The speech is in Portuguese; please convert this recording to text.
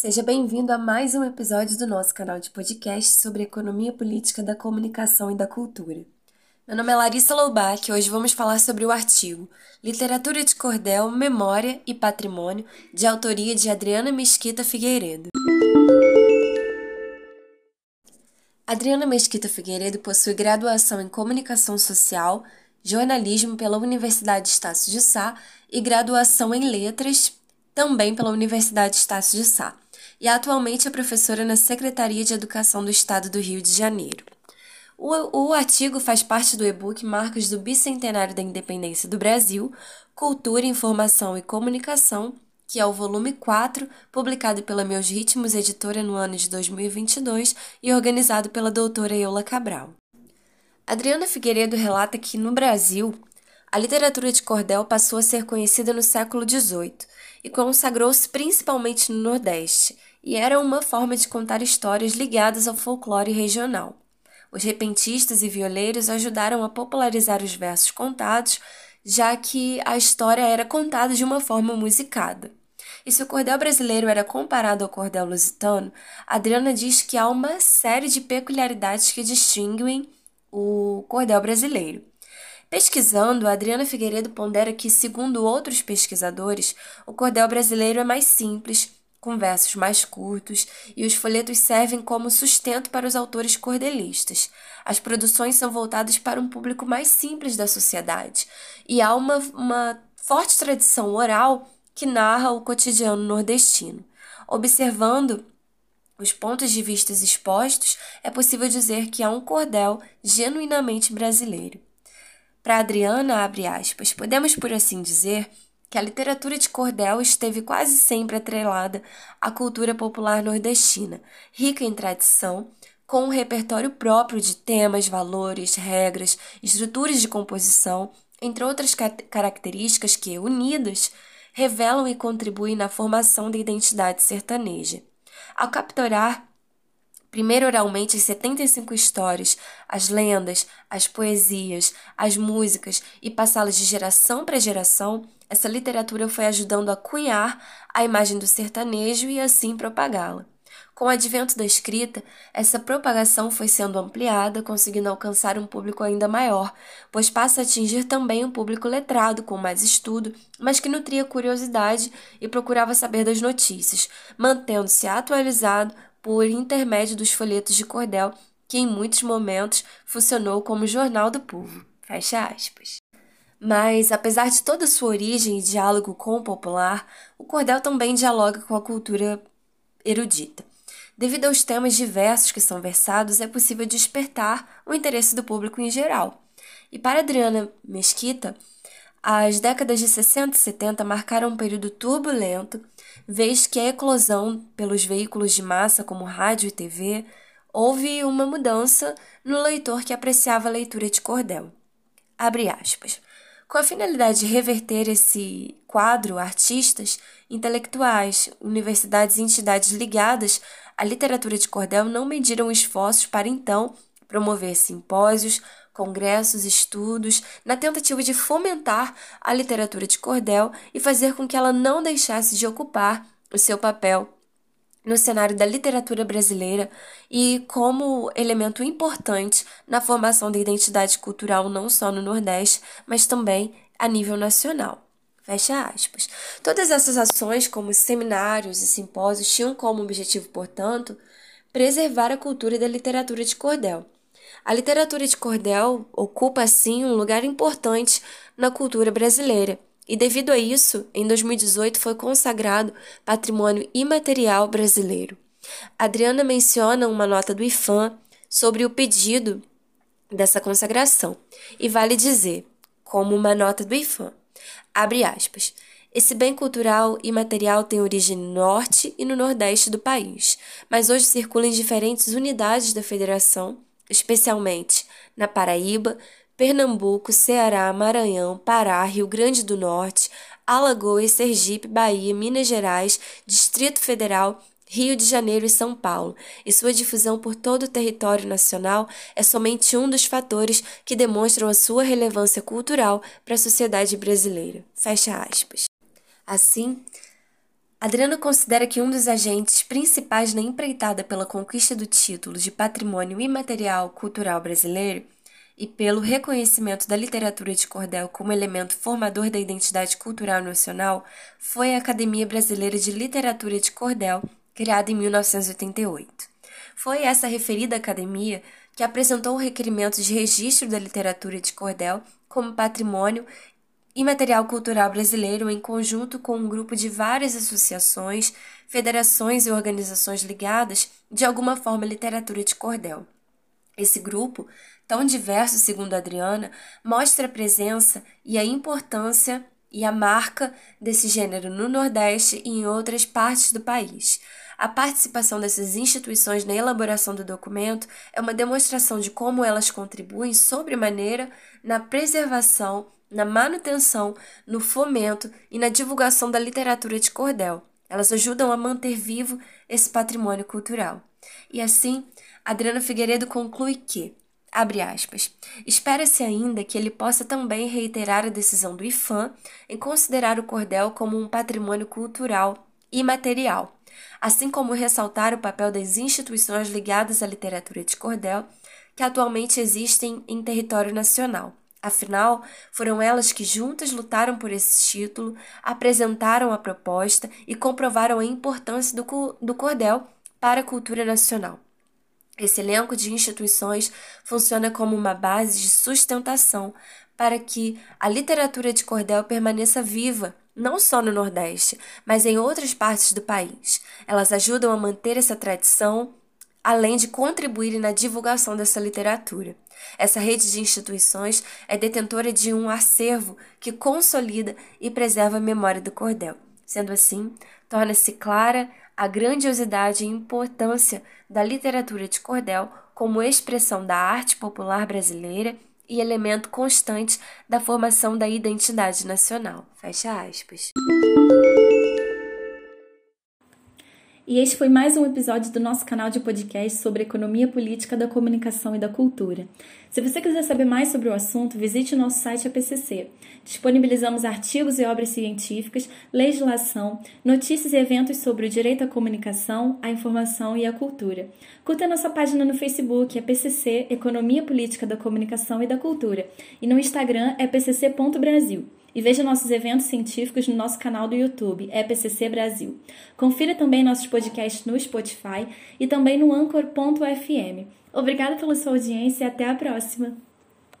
Seja bem-vindo a mais um episódio do nosso canal de podcast sobre economia política da comunicação e da cultura. Meu nome é Larissa Loubach e hoje vamos falar sobre o artigo Literatura de Cordel, Memória e Patrimônio, de autoria de Adriana Mesquita Figueiredo. Adriana Mesquita Figueiredo possui graduação em Comunicação Social, Jornalismo pela Universidade Estácio de Sá e graduação em Letras, também pela Universidade Estácio de Sá, e atualmente é professora na Secretaria de Educação do Estado do Rio de Janeiro. O, o artigo faz parte do e-book Marcos do Bicentenário da Independência do Brasil, Cultura, Informação e Comunicação, que é o volume 4, publicado pela Meus Ritmos Editora no ano de 2022 e organizado pela doutora Eula Cabral. Adriana Figueiredo relata que, no Brasil, a literatura de cordel passou a ser conhecida no século XVIII e consagrou-se principalmente no Nordeste, e era uma forma de contar histórias ligadas ao folclore regional. Os repentistas e violeiros ajudaram a popularizar os versos contados, já que a história era contada de uma forma musicada. E se o cordel brasileiro era comparado ao cordel lusitano, Adriana diz que há uma série de peculiaridades que distinguem o cordel brasileiro. Pesquisando, Adriana Figueiredo pondera que, segundo outros pesquisadores, o cordel brasileiro é mais simples, com versos mais curtos, e os folhetos servem como sustento para os autores cordelistas. As produções são voltadas para um público mais simples da sociedade, e há uma, uma forte tradição oral que narra o cotidiano nordestino. Observando os pontos de vista expostos, é possível dizer que há um cordel genuinamente brasileiro. Para Adriana, abre aspas, podemos por assim dizer que a literatura de cordel esteve quase sempre atrelada à cultura popular nordestina, rica em tradição, com um repertório próprio de temas, valores, regras, estruturas de composição, entre outras características que, unidas, revelam e contribuem na formação da identidade sertaneja. Ao capturar primeiro oralmente as 75 histórias, as lendas, as poesias, as músicas e passá-las de geração para geração, essa literatura foi ajudando a cunhar a imagem do sertanejo e assim propagá-la. Com o advento da escrita, essa propagação foi sendo ampliada, conseguindo alcançar um público ainda maior, pois passa a atingir também um público letrado, com mais estudo, mas que nutria curiosidade e procurava saber das notícias, mantendo-se atualizado por intermédio dos folhetos de cordel, que em muitos momentos funcionou como jornal do povo. Fecha aspas. Mas, apesar de toda sua origem e diálogo com o popular, o cordel também dialoga com a cultura erudita. Devido aos temas diversos que são versados, é possível despertar o interesse do público em geral. E para Adriana Mesquita, as décadas de 60 e 70 marcaram um período turbulento, vez que a eclosão pelos veículos de massa como rádio e TV houve uma mudança no leitor que apreciava a leitura de cordel. Abre aspas. Com a finalidade de reverter esse quadro, artistas, intelectuais, universidades e entidades ligadas à literatura de cordel não mediram esforços para então promover simpósios, congressos, estudos, na tentativa de fomentar a literatura de cordel e fazer com que ela não deixasse de ocupar o seu papel no cenário da literatura brasileira e como elemento importante na formação da identidade cultural não só no Nordeste, mas também a nível nacional. Fecha aspas. Todas essas ações, como seminários e simpósios, tinham como objetivo, portanto, preservar a cultura da literatura de cordel. A literatura de cordel ocupa, assim, um lugar importante na cultura brasileira e devido a isso, em 2018 foi consagrado Patrimônio Imaterial Brasileiro. Adriana menciona uma nota do IFAM sobre o pedido dessa consagração e vale dizer, como uma nota do IFAM, abre aspas, esse bem cultural e material tem origem no norte e no nordeste do país, mas hoje circula em diferentes unidades da federação, especialmente na Paraíba, Pernambuco, Ceará, Maranhão, Pará, Rio Grande do Norte, Alagoas, Sergipe, Bahia, Minas Gerais, Distrito Federal, Rio de Janeiro e São Paulo, e sua difusão por todo o território nacional é somente um dos fatores que demonstram a sua relevância cultural para a sociedade brasileira. Fecha aspas. Assim, Adriano considera que um dos agentes principais na empreitada pela conquista do título de patrimônio imaterial cultural brasileiro e pelo reconhecimento da literatura de cordel como elemento formador da identidade cultural nacional foi a Academia Brasileira de Literatura de Cordel, criada em 1988. Foi essa referida academia que apresentou o requerimento de registro da literatura de cordel como patrimônio e material cultural brasileiro em conjunto com um grupo de várias associações, federações e organizações ligadas de alguma forma à literatura de cordel. Esse grupo, tão diverso segundo Adriana, mostra a presença e a importância e a marca desse gênero no Nordeste e em outras partes do país. A participação dessas instituições na elaboração do documento é uma demonstração de como elas contribuem sobremaneira na preservação na manutenção, no fomento e na divulgação da literatura de cordel. Elas ajudam a manter vivo esse patrimônio cultural. E assim, Adriano Figueiredo conclui que, abre aspas, espera-se ainda que ele possa também reiterar a decisão do IFAM em considerar o cordel como um patrimônio cultural imaterial, assim como ressaltar o papel das instituições ligadas à literatura de cordel que atualmente existem em território nacional Afinal, foram elas que juntas lutaram por esse título, apresentaram a proposta e comprovaram a importância do, do cordel para a cultura nacional. Esse elenco de instituições funciona como uma base de sustentação para que a literatura de cordel permaneça viva, não só no Nordeste, mas em outras partes do país. Elas ajudam a manter essa tradição além de contribuírem na divulgação dessa literatura. Essa rede de instituições é detentora de um acervo que consolida e preserva a memória do cordel. Sendo assim, torna-se clara a grandiosidade e importância da literatura de cordel como expressão da arte popular brasileira e elemento constante da formação da identidade nacional. Fecha aspas. E este foi mais um episódio do nosso canal de podcast sobre economia política da comunicação e da cultura. Se você quiser saber mais sobre o assunto, visite o nosso site APCC. Disponibilizamos artigos e obras científicas, legislação, notícias e eventos sobre o direito à comunicação, à informação e à cultura. Curta nossa página no Facebook, APCC Economia Política da Comunicação e da Cultura, e no Instagram é pcc.brasil. E veja nossos eventos científicos no nosso canal do YouTube, EPCC Brasil. Confira também nossos podcasts no Spotify e também no Anchor.fm. Obrigada pela sua audiência e até a próxima!